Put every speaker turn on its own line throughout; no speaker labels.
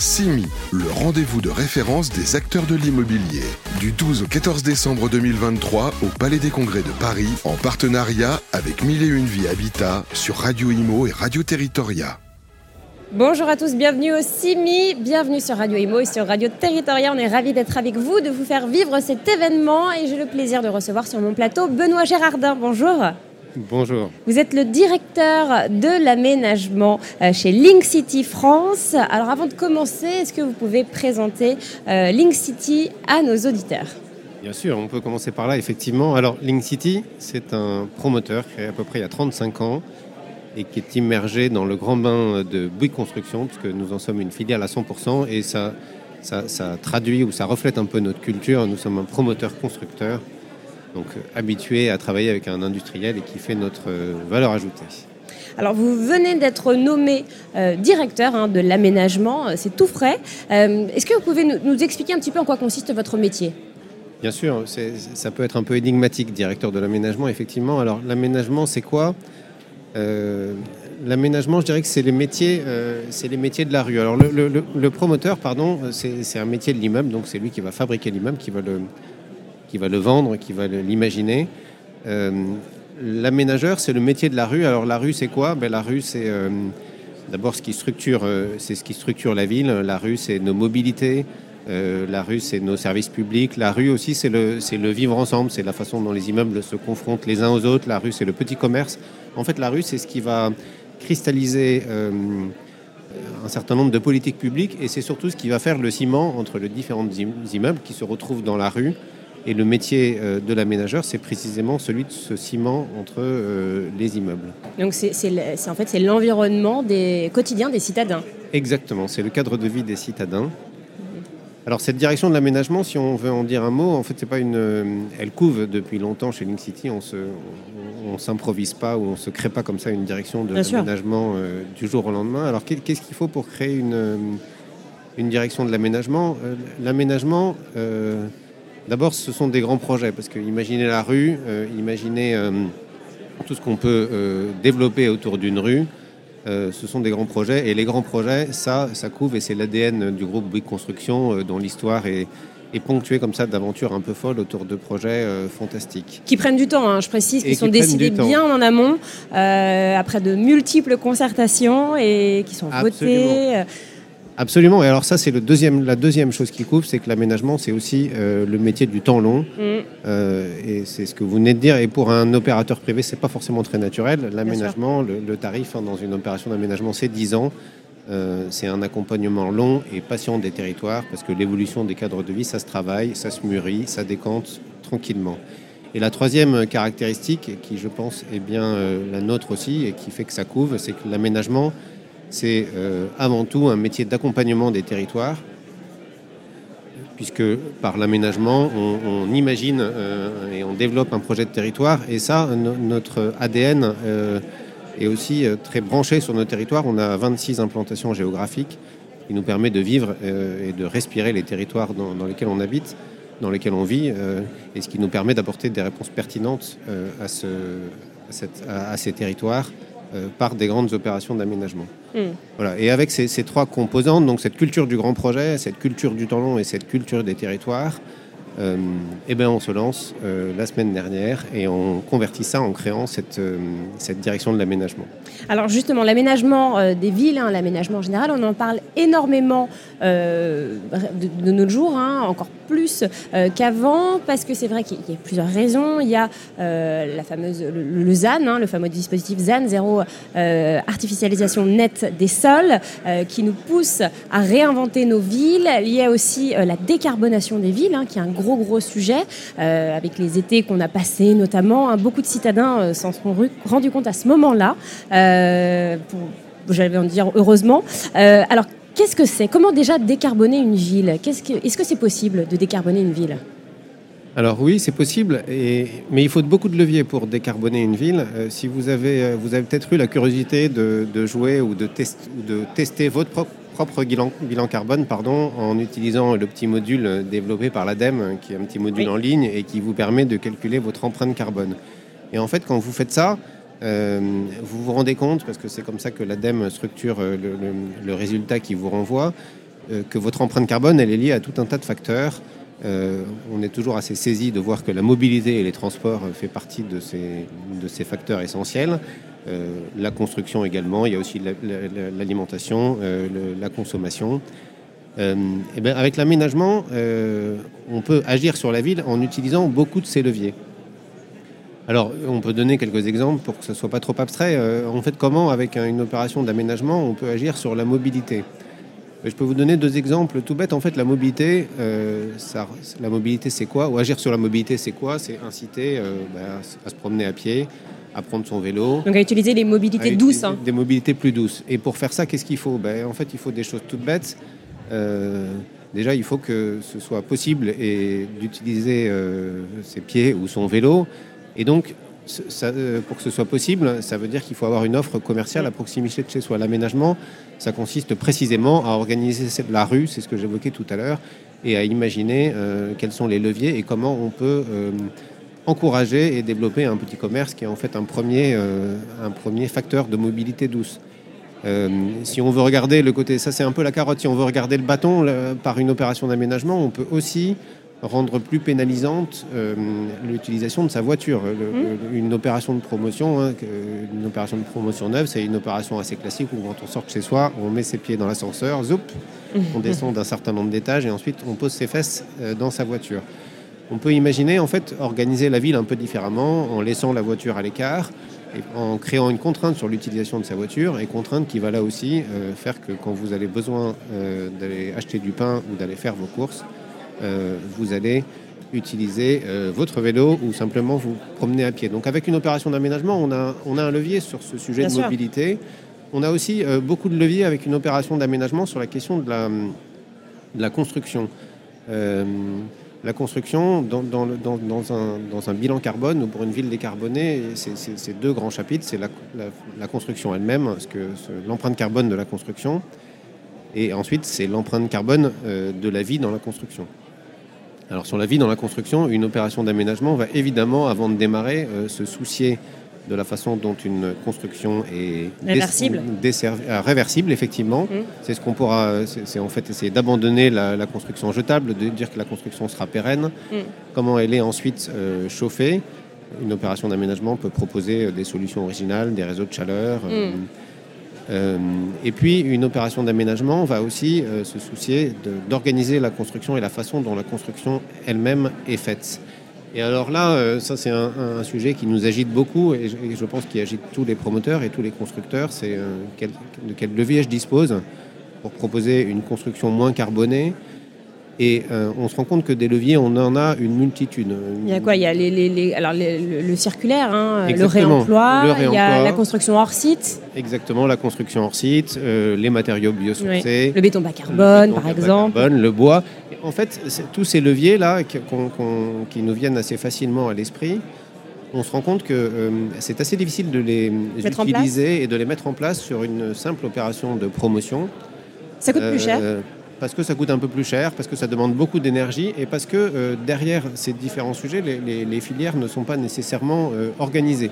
CIMI, le rendez-vous de référence des acteurs de l'immobilier. Du 12 au 14 décembre 2023 au Palais des Congrès de Paris, en partenariat avec Mille et Une Vie Habitat sur Radio Imo et Radio Territoria.
Bonjour à tous, bienvenue au CIMI, bienvenue sur Radio Imo et sur Radio Territoria. On est ravis d'être avec vous, de vous faire vivre cet événement et j'ai le plaisir de recevoir sur mon plateau Benoît Gérardin. Bonjour.
Bonjour.
Vous êtes le directeur de l'aménagement euh, chez Link City France. Alors avant de commencer, est-ce que vous pouvez présenter euh, Link City à nos auditeurs?
Bien sûr, on peut commencer par là, effectivement. Alors Link City, c'est un promoteur créé à peu près il y a 35 ans et qui est immergé dans le grand bain de Bouygues Construction, puisque nous en sommes une filiale à 100%, et ça, ça, ça traduit ou ça reflète un peu notre culture. Nous sommes un promoteur constructeur donc euh, habitué à travailler avec un industriel et qui fait notre euh, valeur ajoutée.
Alors vous venez d'être nommé euh, directeur hein, de l'aménagement, c'est tout frais. Est-ce que vous pouvez nous, expliquer un petit peu en quoi consiste votre métier?
Bien sûr, ça peut être un peu énigmatique, directeur de l'aménagement, effectivement. Alors l'aménagement, c'est quoi? L'aménagement, je dirais que c'est les métiers, c'est les métiers de la rue. Alors le, le promoteur, pardon, c'est un métier de l'immeuble, donc c'est lui qui va fabriquer l'immeuble, qui va le, qui va le vendre, qui va l'imaginer. Euh, l'aménageur, c'est le métier de la rue. Alors la rue, c'est quoi? Ben, La rue, c'est euh, d'abord ce qui structure, euh, ce qui structure la ville. La rue, c'est nos mobilités. la rue, c'est nos services publics. La rue aussi, c'est le, le vivre ensemble. C'est la façon dont les immeubles se confrontent les uns aux autres. La rue, c'est le petit commerce. En fait, la rue, c'est ce qui va cristalliser un certain nombre de politiques publiques et c'est surtout ce qui va faire le ciment entre les différents immeubles qui se retrouvent dans la rue et le métier euh, de l'aménageur, c'est précisément celui de ce ciment entre euh, les immeubles.
Donc c'est en fait c'est l'environnement des quotidien des citadins.
Exactement, c'est le cadre de vie des citadins. Alors cette direction de l'aménagement, si on veut en dire un mot, en fait c'est pas une, euh, elle couve depuis longtemps chez Link City. On se, on, s'improvise pas ou on se crée pas comme ça une direction de l'aménagement du jour au lendemain. Alors qu'est-ce qu'il faut pour créer une, une direction de l'aménagement? L'aménagement D'abord, ce sont des grands projets, parce que imaginez la rue, euh, imaginez euh, tout ce qu'on peut euh, développer autour d'une rue, ce sont des grands projets. Et les grands projets, ça, ça couvre, et c'est l'ADN du groupe Bouygues Construction, dont l'histoire est, ponctuée comme ça d'aventures un peu folles autour de projets fantastiques.
Qui prennent du temps, hein, je précise, qui sont décidés bien en amont, après de multiples concertations, et qui sont votés.
Absolument. Et alors ça, c'est le deuxième, la deuxième chose qui couvre, c'est que l'aménagement, c'est aussi euh, le métier du temps long. Mm. Euh, et c'est ce que vous venez de dire. Et pour un opérateur privé, c'est pas forcément très naturel. L'aménagement, le, tarif hein, dans une opération d'aménagement, c'est 10 ans. Euh, c'est un accompagnement long et patient des territoires parce que l'évolution des cadres de vie, ça se travaille, ça se mûrit, ça décante tranquillement. Et la troisième caractéristique, qui je pense est bien la nôtre aussi et qui fait que ça couvre, c'est que l'aménagement, c'est euh, avant tout un métier d'accompagnement des territoires, puisque par l'aménagement, on, imagine euh, et on développe un projet de territoire, et ça, notre ADN euh, est aussi très branché sur nos territoires. On a 26 implantations géographiques qui nous permet de vivre et de respirer les territoires dans, lesquels on habite, dans lesquels on vit, et ce qui nous permet d'apporter des réponses pertinentes à, ces territoires par des grandes opérations d'aménagement. Hmm. Voilà. Et avec ces, ces, trois composantes, donc cette culture du grand projet, cette culture du temps long et cette culture des territoires, euh, eh ben on se lance euh, la semaine dernière et on convertit ça en créant cette, euh, cette direction de l'aménagement.
Alors justement, l'aménagement des villes, hein, l'aménagement en général, on en parle énormément de, nos jours, hein, encore plus qu'avant, parce que c'est vrai qu'il y a plusieurs raisons. Il y a la fameuse, le, ZAN, hein, le fameux dispositif ZAN, zéro artificialisation nette des sols, qui nous pousse à réinventer nos villes. Il y a aussi la décarbonation des villes, qui est un gros gros sujet, euh, avec les étés qu'on a passés notamment. Hein, beaucoup de citadins euh, s'en sont rendus compte à ce moment-là, euh, j'allais en dire heureusement. alors, qu'est-ce que c'est? Comment déjà décarboner une ville? Est-ce que c'est possible de décarboner une ville?
Alors oui, c'est possible, et, mais il faut beaucoup de leviers pour décarboner une ville. si vous avez, vous avez peut-être eu la curiosité de, jouer ou de, de tester votre propre propre bilan, bilan carbone pardon, en utilisant le petit module développé par l'ADEME, qui est un petit module en ligne et qui vous permet de calculer votre empreinte carbone. Et en fait, quand vous faites ça, euh, vous vous rendez compte, parce que c'est comme ça que l'ADEME structure euh, le, résultat qui vous renvoie, que votre empreinte carbone, elle est liée à tout un tas de facteurs. On est toujours assez saisi de voir que la mobilité et les transports fait partie de ces, facteurs essentiels. la construction également, il y a aussi l'alimentation, la consommation. et bien avec l'aménagement, on peut agir sur la ville en utilisant beaucoup de ces leviers. Alors, on peut donner quelques exemples pour que ce ne soit pas trop abstrait. Euh, en fait, comment, avec une opération d'aménagement, on peut agir sur la mobilité? Je peux vous donner deux exemples tout bêtes. En fait, la mobilité, euh, la mobilité, c'est quoi? Ou agir sur la mobilité, c'est quoi? C'est inciter euh, bah, à se promener à pied, à prendre son vélo.
Donc à utiliser les mobilités douces. Hein.
Des mobilités plus douces. Et pour faire ça, qu'est-ce qu'il faut? Ben, En fait, il faut des choses toutes bêtes. déjà, il faut que ce soit possible d'utiliser ses pieds ou son vélo et donc, euh, pour que ce soit possible, ça veut dire qu'il faut avoir une offre commerciale à proximité de chez soi. L'aménagement, ça consiste précisément à organiser la rue, c'est ce que j'évoquais tout à l'heure, et à imaginer euh, quels sont les leviers et comment on peut euh, encourager et développer un petit commerce qui est en fait un premier, un premier facteur de mobilité douce. si on veut regarder le côté, ça c'est un peu la carotte, si on veut regarder le bâton par une opération d'aménagement, on peut aussi rendre plus pénalisante euh, l'utilisation de sa voiture. Mmh. une opération de promotion, hein, une opération de promotion neuve, c'est une opération assez classique où quand on sort de chez soi, on met ses pieds dans l'ascenseur, zoup, mmh. on descend d'un certain nombre d'étages et ensuite on pose ses fesses euh, dans sa voiture. On peut imaginer en fait organiser la ville un peu différemment en laissant la voiture à l'écart et en créant une contrainte sur l'utilisation de sa voiture et contrainte qui va là aussi euh, faire que quand vous avez besoin d'aller acheter du pain ou d'aller faire vos courses, vous allez utiliser euh, votre vélo ou simplement vous promener à pied. Donc avec une opération d'aménagement, on a, on a un levier sur ce sujet de mobilité. On a aussi euh, beaucoup de leviers avec une opération d'aménagement sur la question de la, de la construction. la construction, dans, dans, dans, dans, un, dans, un, bilan carbone ou pour une ville décarbonée, c'est deux grands chapitres. C'est la, la, construction elle-même, l'empreinte carbone de la construction, et ensuite c'est l'empreinte carbone de la vie dans la construction. Alors sur la vie dans la construction, une opération d'aménagement va évidemment, avant de démarrer, euh, se soucier de la façon dont une construction est
réversible,
euh, réversible effectivement. Mmh. C'est ce qu'on pourra, c'est en fait essayer d'abandonner la, construction jetable, de dire que la construction sera pérenne. Mmh. Comment elle est ensuite euh, chauffée? Une opération d'aménagement peut proposer des solutions originales, des réseaux de chaleur. Mmh. Euh, et puis, une opération d'aménagement va aussi euh, se soucier d'organiser la construction et la façon dont la construction elle-même est faite. Et alors là, euh, ça c'est un, sujet qui nous agite beaucoup et je, pense qu'il agite tous les promoteurs et tous les constructeurs. C'est de quel levier je dispose pour proposer une construction moins carbonée, et euh, on se rend compte que des leviers, on en a une multitude.
Il y a quoi? Il y a les, alors le, circulaire, hein, le, réemploi, il y a la construction hors site.
Exactement, la construction hors site, euh, les matériaux biosourcés.
Le béton bas carbone, par exemple.
Carbone, le bois. En fait, tous ces leviers-là qui nous viennent assez facilement à l'esprit, on se rend compte que euh, c'est assez difficile de les utiliser et de les mettre en place sur une simple opération de promotion.
Ça coûte plus cher
parce que ça coûte un peu plus cher, parce que ça demande beaucoup d'énergie et parce que euh, derrière ces différents sujets, les, filières ne sont pas nécessairement euh, organisées.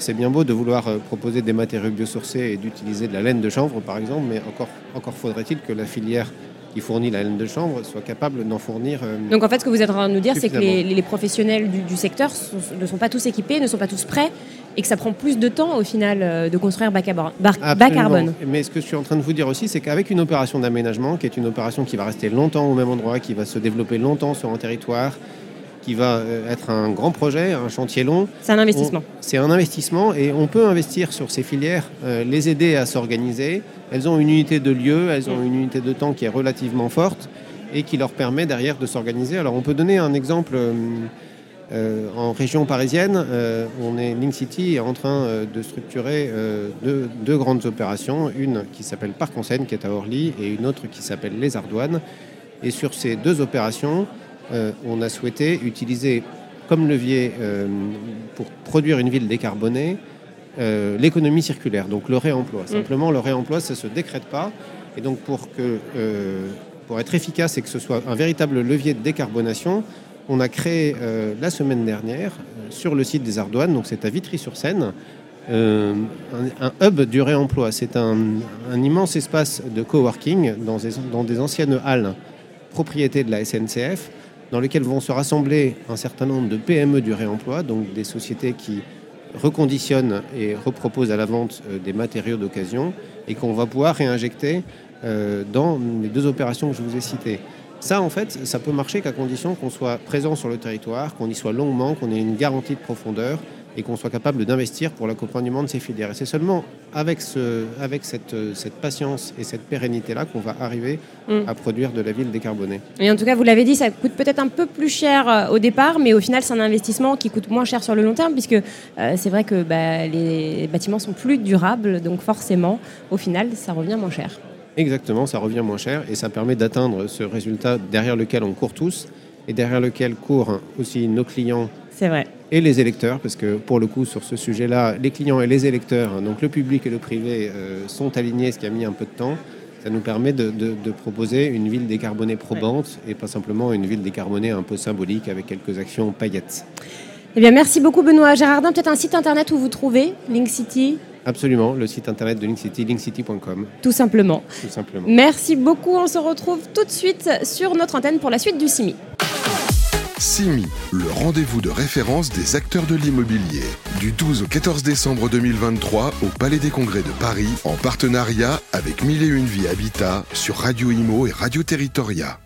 C'est bien beau de vouloir euh, proposer des matériaux biosourcés et d'utiliser de la laine de chanvre, par exemple, mais encore, encore faudrait-il que la filière qui fournit la laine de chanvre soit capable d'en fournir.
Donc en fait, ce que vous êtes en train de nous dire, c'est que les, professionnels du, secteur ne sont pas tous équipés, ne sont pas tous prêts et que ça prend plus de temps au final euh, de construire bas, carbone.
Mais ce que je suis en train de vous dire aussi, c'est qu'avec une opération d'aménagement, qui est une opération qui va rester longtemps au même endroit, qui va se développer longtemps sur un territoire, qui va euh, être un grand projet, un chantier long.
C'est un investissement.
C'est un investissement et on peut investir sur ces filières, euh, les aider à s'organiser. Elles ont une unité de lieu, elles ont une unité de temps qui est relativement forte et qui leur permet derrière de s'organiser. Alors on peut donner un exemple. Euh, en région parisienne, euh, on est Link City est en train euh, de structurer deux, grandes opérations, une qui s'appelle Parc en Seine, qui est à Orly, et une autre qui s'appelle Les Ardoines. Et sur ces deux opérations, on a souhaité utiliser comme levier pour produire une ville décarbonée l'économie circulaire, donc le réemploi. Mm. Simplement, le réemploi, ça ne se décrète pas. Et donc, pour, que, pour être efficace et que ce soit un véritable levier de décarbonation, on a créé euh, la semaine dernière euh, sur le site des Ardoines, donc c'est à Vitry-sur-Seine, un, hub du réemploi. C'est un, immense espace de coworking dans des anciennes halles propriété de la SNCF, dans lequel vont se rassembler un certain nombre de PME du réemploi, donc des sociétés qui reconditionnent et reproposent à la vente euh, des matériaux d'occasion et qu'on va pouvoir réinjecter euh, dans les deux opérations que je vous ai citées. Ça, en fait, ça peut marcher qu'à condition qu'on soit présent sur le territoire, qu'on y soit longuement, qu'on ait une garantie de profondeur et qu'on soit capable d'investir pour l'accompagnement de ces filières. Et c'est seulement avec, ce, avec cette, cette patience et cette pérennité-là qu'on va arriver mm. à produire de la ville décarbonée.
Et en tout cas, vous l'avez dit, ça coûte peut-être un peu plus cher euh, au départ, mais au final, c'est un investissement qui coûte moins cher sur le long terme, puisque euh, c'est vrai que bah, les bâtiments sont plus durables, donc forcément, au final, ça revient moins cher.
Exactement, ça revient moins cher et ça permet d'atteindre ce résultat derrière lequel on court tous et derrière lequel courent aussi nos clients.
Vrai
et les électeurs, parce que pour le coup, sur ce sujet-là, les clients et les électeurs, hein, donc le public et le privé, euh, sont alignés, ce qui a mis un peu de temps. Ça nous permet de, proposer une ville décarbonée probante et pas simplement une ville décarbonée un peu symbolique avec quelques actions paillettes.
Eh bien, merci beaucoup Benoît Gérardin. Peut-être un site internet où vous trouvez Link City?
Absolument, le site internet de Link City, linkcity.com.
Tout simplement.
Tout simplement.
Merci beaucoup. On se retrouve tout de suite sur notre antenne pour la suite du CIMI.
CIMI, le rendez-vous de référence des acteurs de l'immobilier. Du 12 au 14 décembre 2023 au Palais des Congrès de Paris, en partenariat avec Mille et Une Vie Habitat sur Radio Imo et Radio Territoria.